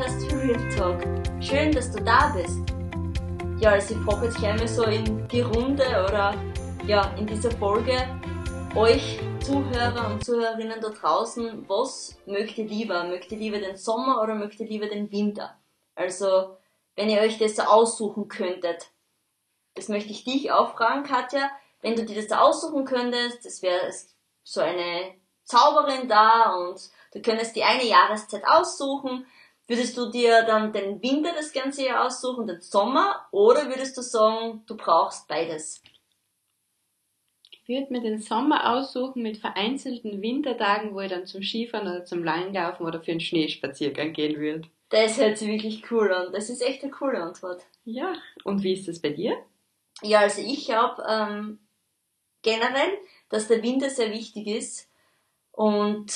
Podcast Real Talk. Schön, dass du da bist. Ja, also ich frage jetzt gleich mal so in die Runde oder ja, in dieser Folge euch Zuhörer und Zuhörerinnen da draußen, was mögt ihr lieber? Mögt ihr lieber den Sommer oder mögt ihr lieber den Winter? Also, wenn ihr euch das so aussuchen könntet, das möchte ich dich auch fragen, Katja, wenn du dir das so aussuchen könntest, das wäre so eine Zauberin da und du könntest die eine Jahreszeit aussuchen, würdest du dir dann den Winter das ganze Jahr aussuchen, den Sommer, oder würdest du sagen, du brauchst beides? Ich würde mir den Sommer aussuchen mit vereinzelten Wintertagen, wo ich dann zum Skifahren oder zum Langlaufen oder für einen Schneespaziergang gehen würde. Das hört sich wirklich cool an. Das ist echt eine coole Antwort. Ja, und wie ist das bei dir? Ja, also ich glaube ähm, generell, dass der Winter sehr wichtig ist und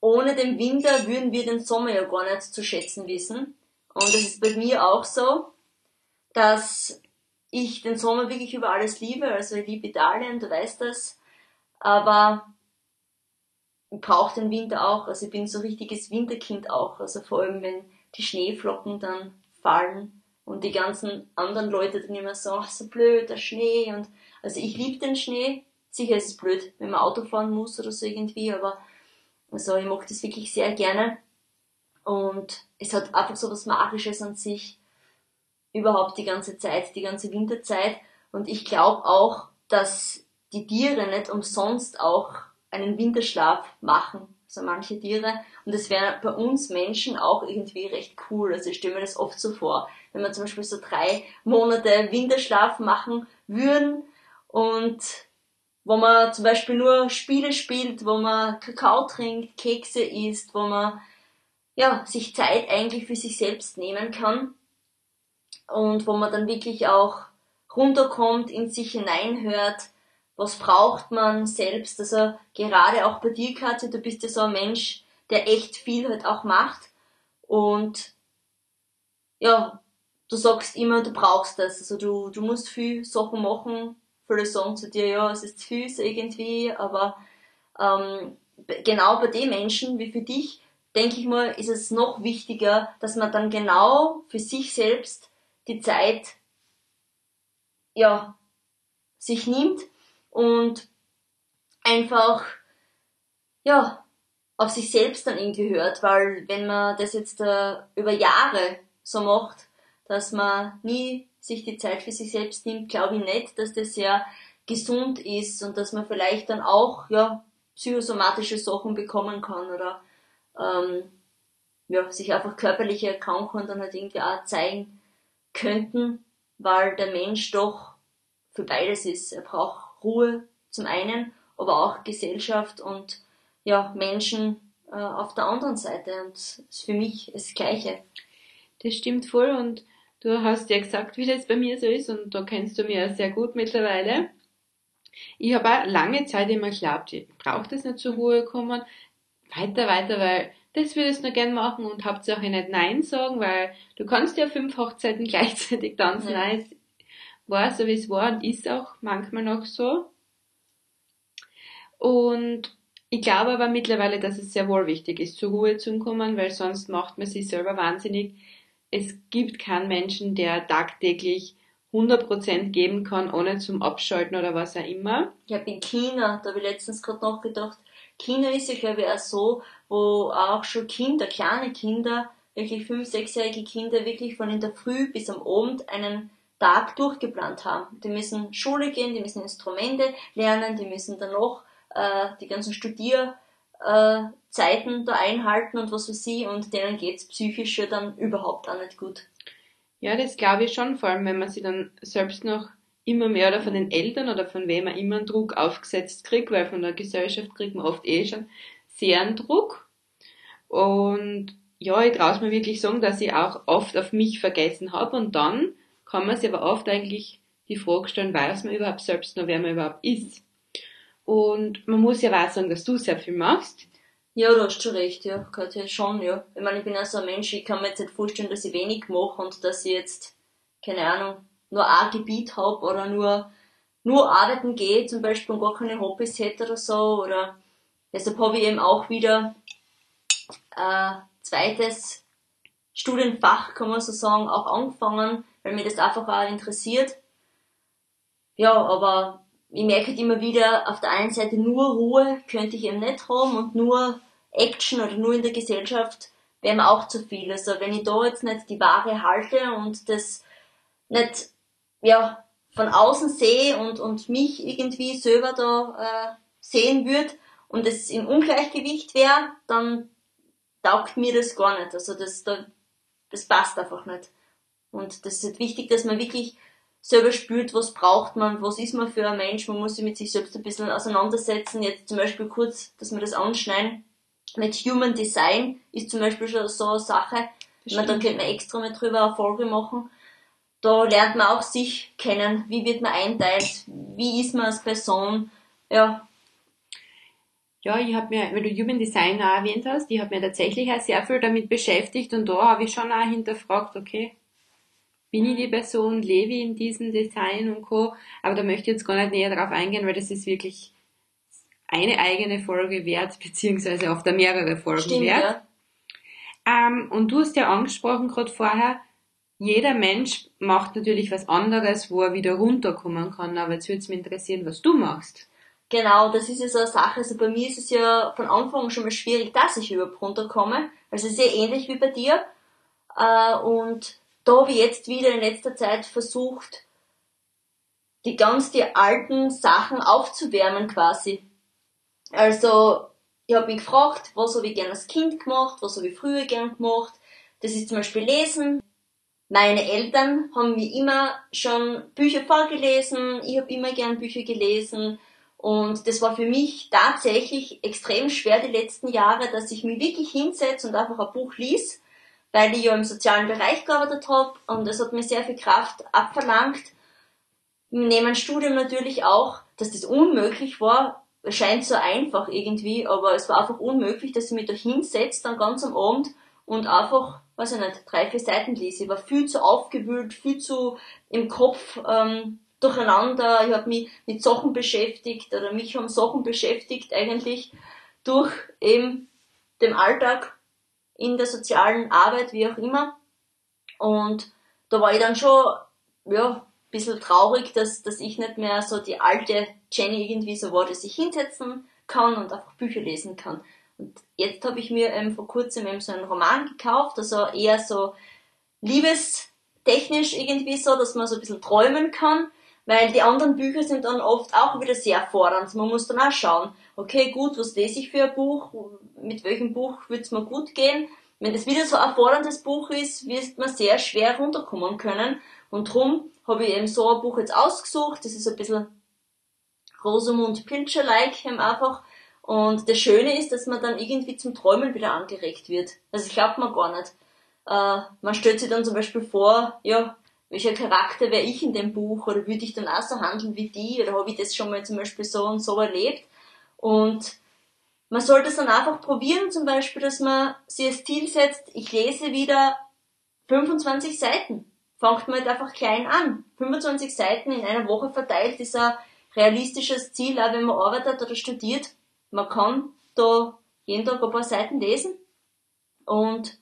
ohne den Winter würden wir den Sommer ja gar nicht zu schätzen wissen. Und es ist bei mir auch so, dass ich den Sommer wirklich über alles liebe. Also ich liebe Italien, du weißt das. Aber ich brauche den Winter auch. Also ich bin so ein richtiges Winterkind auch. Also vor allem, wenn die Schneeflocken dann fallen und die ganzen anderen Leute dann immer so, ach so blöd, der Schnee. Und also ich liebe den Schnee. Sicher ist es blöd, wenn man Auto fahren muss oder so irgendwie, aber also ich mag das wirklich sehr gerne. Und es hat einfach so was Magisches an sich. Überhaupt die ganze Zeit, die ganze Winterzeit. Und ich glaube auch, dass die Tiere nicht umsonst auch einen Winterschlaf machen. So manche Tiere. Und das wäre bei uns Menschen auch irgendwie recht cool. Also ich stelle mir das oft so vor. Wenn wir zum Beispiel so drei Monate Winterschlaf machen würden und wo man zum Beispiel nur Spiele spielt, wo man Kakao trinkt, Kekse isst, wo man ja, sich Zeit eigentlich für sich selbst nehmen kann und wo man dann wirklich auch runterkommt, in sich hineinhört, was braucht man selbst. Also gerade auch bei dir, Katja, du bist ja so ein Mensch, der echt viel halt auch macht und ja, du sagst immer, du brauchst das. Also du, du musst viel Sachen machen, viele sagen zu dir, ja, es ist zu viel irgendwie, aber ähm, genau bei den Menschen wie für dich, denke ich mal, ist es noch wichtiger, dass man dann genau für sich selbst die Zeit ja, sich nimmt und einfach ja, auf sich selbst dann irgendwie hört, weil wenn man das jetzt äh, über Jahre so macht, dass man nie sich die Zeit für sich selbst nimmt, glaube ich nicht, dass das sehr gesund ist und dass man vielleicht dann auch ja, psychosomatische Sachen bekommen kann oder ähm, ja, sich einfach körperliche Erkrankungen dann halt irgendwie auch zeigen könnten, weil der Mensch doch für beides ist. Er braucht Ruhe zum einen, aber auch Gesellschaft und ja, Menschen äh, auf der anderen Seite und ist für mich das Gleiche. Das stimmt voll und Du hast ja gesagt, wie das bei mir so ist und da kennst du mich ja sehr gut mittlerweile. Ich habe auch lange Zeit immer geglaubt, ich brauche das nicht zur Ruhe kommen. Weiter, weiter, weil das würdest du noch gern machen und Hauptsache nicht Nein sagen, weil du kannst ja fünf Hochzeiten gleichzeitig tanzen. Ja. Es war so, wie es war und ist auch manchmal noch so. Und ich glaube aber mittlerweile, dass es sehr wohl wichtig ist, zur Ruhe zu kommen, weil sonst macht man sich selber wahnsinnig es gibt keinen Menschen, der tagtäglich 100% geben kann, ohne zum Abschalten oder was auch immer. Ja, in China, da habe ich letztens gerade nachgedacht, China ist ja, glaube ich, auch so, wo auch schon Kinder, kleine Kinder, wirklich fünf, sechsjährige Kinder wirklich von in der Früh bis am Abend einen Tag durchgeplant haben. Die müssen Schule gehen, die müssen Instrumente lernen, die müssen dann noch äh, die ganzen Studier äh, Zeiten da einhalten und was weiß ich, und denen geht's psychisch ja dann überhaupt auch nicht gut. Ja, das glaube ich schon, vor allem wenn man sich dann selbst noch immer mehr oder von den Eltern oder von wem man immer einen Druck aufgesetzt kriegt, weil von der Gesellschaft kriegt man oft eh schon sehr einen Druck. Und ja, ich traue mir wirklich sagen, dass ich auch oft auf mich vergessen habe und dann kann man sich aber oft eigentlich die Frage stellen, weiß man überhaupt selbst noch, wer man überhaupt ist. Und man muss ja auch sagen, dass du sehr viel machst. Ja, du hast schon recht, ja. Katja, schon, ja. Ich meine, ich bin ja so ein Mensch, ich kann mir jetzt nicht vorstellen, dass ich wenig mache und dass ich jetzt, keine Ahnung, nur ein Gebiet habe oder nur, nur arbeiten gehe zum Beispiel und gar keine Hobbys hätte oder so oder deshalb habe ich eben auch wieder äh, zweites Studienfach, kann man so sagen, auch angefangen, weil mir das einfach auch interessiert. Ja, aber ich merke halt immer wieder, auf der einen Seite nur Ruhe könnte ich eben nicht haben und nur Action oder nur in der Gesellschaft wäre mir auch zu viel. Also wenn ich da jetzt nicht die Ware halte und das nicht, ja, von außen sehe und, und mich irgendwie selber da äh, sehen würde und es im Ungleichgewicht wäre, dann taugt mir das gar nicht. Also das, da, das passt einfach nicht. Und das ist halt wichtig, dass man wirklich selber spürt, was braucht man, was ist man für ein Mensch, man muss sich mit sich selbst ein bisschen auseinandersetzen. Jetzt zum Beispiel kurz, dass wir das anschneiden. Mit Human Design ist zum Beispiel schon so eine Sache. Man, da könnte man extra mal drüber eine Folge machen. Da lernt man auch sich kennen. Wie wird man einteilt? Wie ist man als Person? Ja. Ja, ich habe mir, weil du Human Design auch erwähnt hast, ich habe mir tatsächlich auch sehr viel damit beschäftigt und da habe ich schon auch hinterfragt, okay, bin ich die Person, lebe ich in diesem Design und Co. Aber da möchte ich jetzt gar nicht näher drauf eingehen, weil das ist wirklich eine eigene Folge wert, beziehungsweise oft mehrere Folgen Stimmt, wert. Ja. Ähm, und du hast ja angesprochen gerade vorher, jeder Mensch macht natürlich was anderes, wo er wieder runterkommen kann. Aber jetzt würde es mich interessieren, was du machst. Genau, das ist ja so eine Sache. Also bei mir ist es ja von Anfang an schon mal schwierig, dass ich überhaupt runterkomme. Also sehr ähnlich wie bei dir. Äh, und da habe ich jetzt wieder in letzter Zeit versucht, die ganz die alten Sachen aufzuwärmen quasi. Also, ich habe mich gefragt, was habe ich gern als Kind gemacht, was habe ich früher gern gemacht. Das ist zum Beispiel Lesen. Meine Eltern haben mir immer schon Bücher vorgelesen, ich habe immer gern Bücher gelesen. Und das war für mich tatsächlich extrem schwer die letzten Jahre, dass ich mich wirklich hinsetze und einfach ein Buch lies weil ich ja im sozialen Bereich gearbeitet habe und es hat mir sehr viel Kraft abverlangt. Neben Studium natürlich auch, dass das unmöglich war, scheint so einfach irgendwie, aber es war einfach unmöglich, dass ich mich da hinsetze dann ganz am Abend und einfach, weiß ich nicht, drei, vier Seiten lese. Ich war viel zu aufgewühlt, viel zu im Kopf ähm, durcheinander. Ich habe mich mit Sachen beschäftigt oder mich haben Sachen beschäftigt eigentlich durch eben den Alltag in der sozialen Arbeit, wie auch immer. Und da war ich dann schon, ja, ein bisschen traurig, dass, dass ich nicht mehr so die alte Jenny irgendwie so war, dass ich hinsetzen kann und einfach Bücher lesen kann. Und jetzt habe ich mir ähm, vor kurzem eben so einen Roman gekauft, also eher so liebestechnisch irgendwie so, dass man so ein bisschen träumen kann, weil die anderen Bücher sind dann oft auch wieder sehr fordernd. Man muss dann auch schauen, okay, gut, was lese ich für ein Buch, mit welchem Buch wird es mir gut gehen. Wenn das wieder so ein forderndes Buch ist, wird man sehr schwer runterkommen können. Und darum habe ich eben so ein Buch jetzt ausgesucht. Das ist ein bisschen Rosamund Pilcher-like einfach. Und das Schöne ist, dass man dann irgendwie zum Träumen wieder angeregt wird. Also ich glaubt man gar nicht. Äh, man stellt sich dann zum Beispiel vor, ja, welcher Charakter wäre ich in dem Buch oder würde ich dann auch so handeln wie die oder habe ich das schon mal zum Beispiel so und so erlebt. Und man sollte es dann einfach probieren, zum Beispiel, dass man sich als Ziel setzt, ich lese wieder 25 Seiten. Fangt man halt einfach klein an. 25 Seiten in einer Woche verteilt ist ein realistisches Ziel, auch wenn man arbeitet oder studiert. Man kann da jeden Tag ein paar Seiten lesen. Und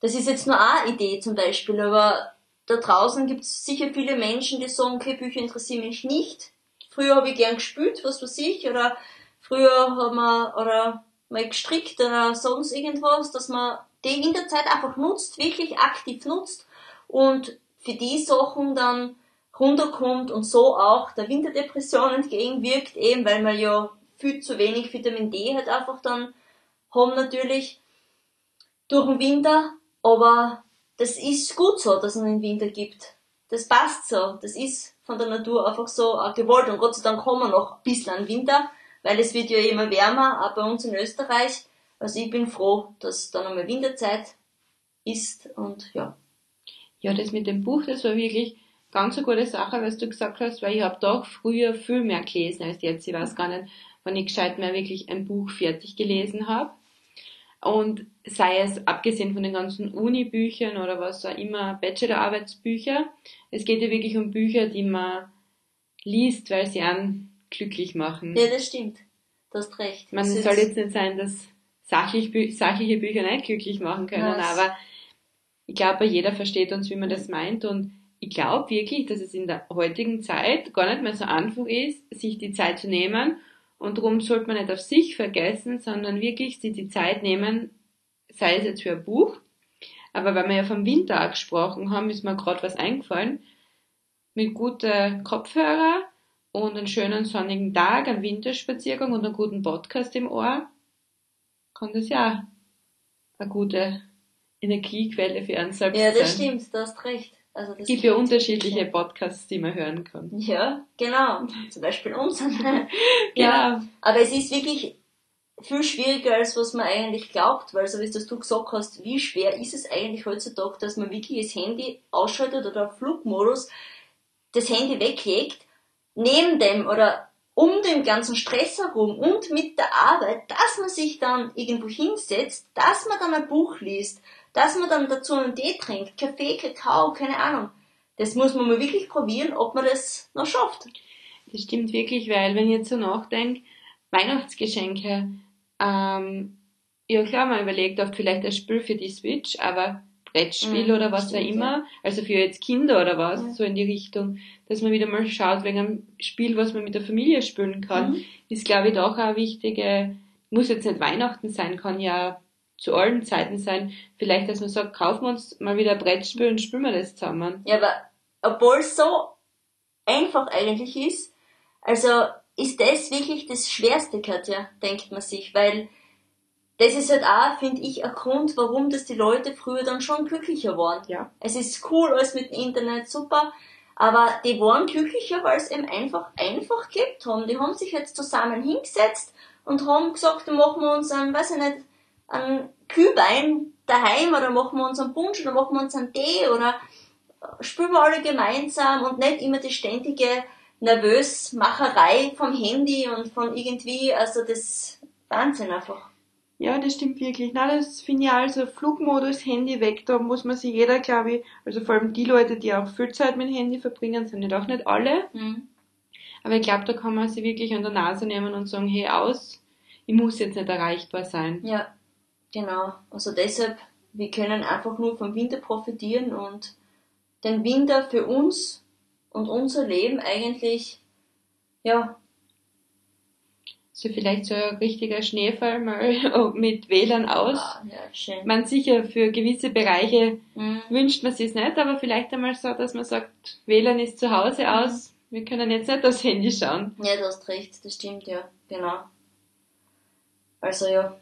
das ist jetzt nur eine Idee zum Beispiel, aber da draußen gibt es sicher viele Menschen, die sagen, okay, Bücher interessieren mich nicht. Früher habe ich gern gespielt, was weiß ich, oder Früher hat man, oder mal gestrickt oder sonst irgendwas, dass man die Winterzeit einfach nutzt, wirklich aktiv nutzt und für die Sachen dann runterkommt und so auch der Winterdepression entgegenwirkt, eben weil man ja viel zu wenig Vitamin D halt einfach dann haben natürlich durch den Winter, aber das ist gut so, dass es einen Winter gibt. Das passt so, das ist von der Natur einfach so gewollt und Gott sei Dank kommen wir noch ein bisschen an Winter, weil es wird ja immer wärmer, auch bei uns in Österreich. Also ich bin froh, dass dann einmal Winterzeit ist und ja. Ja, das mit dem Buch, das war wirklich ganz eine gute Sache, was du gesagt hast, weil ich habe doch früher viel mehr gelesen als jetzt. Ich weiß gar nicht, wann ich gescheit mehr wirklich ein Buch fertig gelesen habe. Und sei es abgesehen von den ganzen Uni-Büchern oder was auch immer, Bachelor-Arbeitsbücher, es geht ja wirklich um Bücher, die man liest, weil sie einen glücklich machen. Ja, das stimmt. du hast recht. Man, soll jetzt nicht sein, dass sachlich, sachliche Bücher nicht glücklich machen können, Ja, es- aber ich glaube, jeder versteht uns, wie man das meint und ich glaube wirklich, dass es in der heutigen Zeit gar nicht mehr so einfach ist, sich die Zeit zu nehmen und darum sollte man nicht auf sich vergessen, sondern wirklich sich die Zeit nehmen, sei es jetzt für ein Buch, aber weil wir ja vom Winter gesprochen haben, ist mir gerade was eingefallen, mit guten Kopfhörer und einen schönen sonnigen Tag, einen Winterspaziergang und einen guten Podcast im Ohr, kann das ja eine gute Energiequelle für einen selbst Ja, das sein. stimmt, du hast recht. Also das Es gibt ja unterschiedliche Podcasts, die man hören kann. Ja, genau. Zum Beispiel unseren. Genau. Aber es ist wirklich viel schwieriger, als was man eigentlich glaubt, weil so wie es das du gesagt hast, wie schwer ist es eigentlich heutzutage, dass man wirklich das Handy ausschaltet oder auf Flugmodus das Handy weglegt, neben dem oder um den ganzen Stress herum und mit der Arbeit, dass man sich dann irgendwo hinsetzt, dass man dann ein Buch liest, dass man dann dazu einen Tee trinkt, Kaffee, Kakao, keine Ahnung. Das muss man mal wirklich probieren, ob man das noch schafft. Das stimmt wirklich, weil wenn ich jetzt so nachdenke, Weihnachtsgeschenke, ähm, ja klar, man überlegt oft vielleicht ein Spiel für die Switch, aber Brettspiel Mhm, oder was auch immer, also für jetzt Kinder oder was, Ja. so in die Richtung, dass man wieder mal schaut, wegen einem Spiel, was man mit der Familie spielen kann, Mhm. ist glaube ich doch auch eine wichtige, muss jetzt nicht Weihnachten sein, kann ja zu allen Zeiten sein, vielleicht, dass man sagt, kaufen wir uns mal wieder ein Brettspiel und spielen wir das zusammen. Ja, aber obwohl es so einfach eigentlich ist, also ist das wirklich das Schwerste, Katja, denkt man sich, weil das ist halt auch, finde ich, ein Grund, warum das die Leute früher dann schon glücklicher waren. Ja. Es ist cool, alles mit dem Internet, super, aber die waren glücklicher, weil es eben einfach einfach gelebt haben. Die haben sich jetzt zusammen hingesetzt und haben gesagt, machen wir uns einen, weiß ich nicht, einen Kühlwein daheim oder machen wir uns einen Punsch oder machen wir uns einen Tee oder spielen wir alle gemeinsam und nicht immer die ständige Nervösmacherei vom Handy und von irgendwie, also das Wahnsinn einfach. Ja, das stimmt wirklich. Na, das finde ich also Flugmodus, Handy weg, da muss man sich jeder, glaube ich, also vor allem die Leute, die auch viel Zeit mit dem Handy verbringen, sind nicht auch nicht alle. Mhm. Aber ich glaube, da kann man sich wirklich an der Nase nehmen und sagen, hey, aus, ich muss jetzt nicht erreichbar sein. Ja, genau. Also deshalb, wir können einfach nur vom Winter profitieren und den Winter für uns und unser Leben eigentlich, ja, So vielleicht so ein richtiger Schneefall mal mit WLAN aus. ah, ja schön. Man sicher für gewisse Bereiche Mhm. wünscht man sich nicht, aber vielleicht einmal so, dass man sagt, WLAN ist zu Hause aus, wir können jetzt nicht aufs Handy schauen. Ja, du hast recht, das stimmt, ja, genau. Also ja,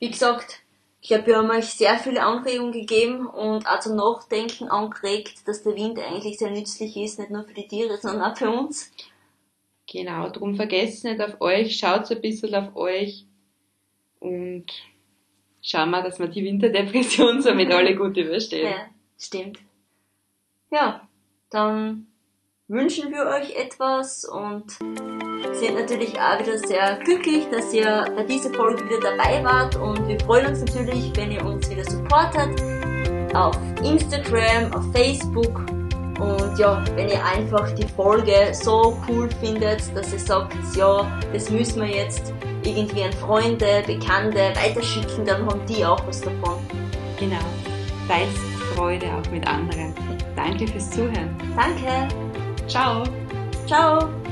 wie gesagt, ich habe ja euch sehr viele Anregungen gegeben und auch zum Nachdenken angeregt, dass der Wind eigentlich sehr nützlich ist, nicht nur für die Tiere, sondern auch für uns. Genau, drum vergesst nicht auf euch, schaut ein bisschen auf euch und schauen wir, dass wir die Winterdepression somit alle gut überstehen. Ja, stimmt. Ja, dann wünschen wir euch etwas und sind natürlich auch wieder sehr glücklich, dass ihr bei dieser Folge wieder dabei wart und wir freuen uns natürlich, wenn ihr uns wieder supportet auf Instagram, auf Facebook und ja, wenn ihr einfach die Folge so cool findet, dass ihr sagt, ja, das müssen wir jetzt irgendwie an Freunde, Bekannte weiterschicken, dann haben die auch was davon. Genau. Teilt Freude auch mit anderen. Danke fürs Zuhören. Danke, Ciao. ciao!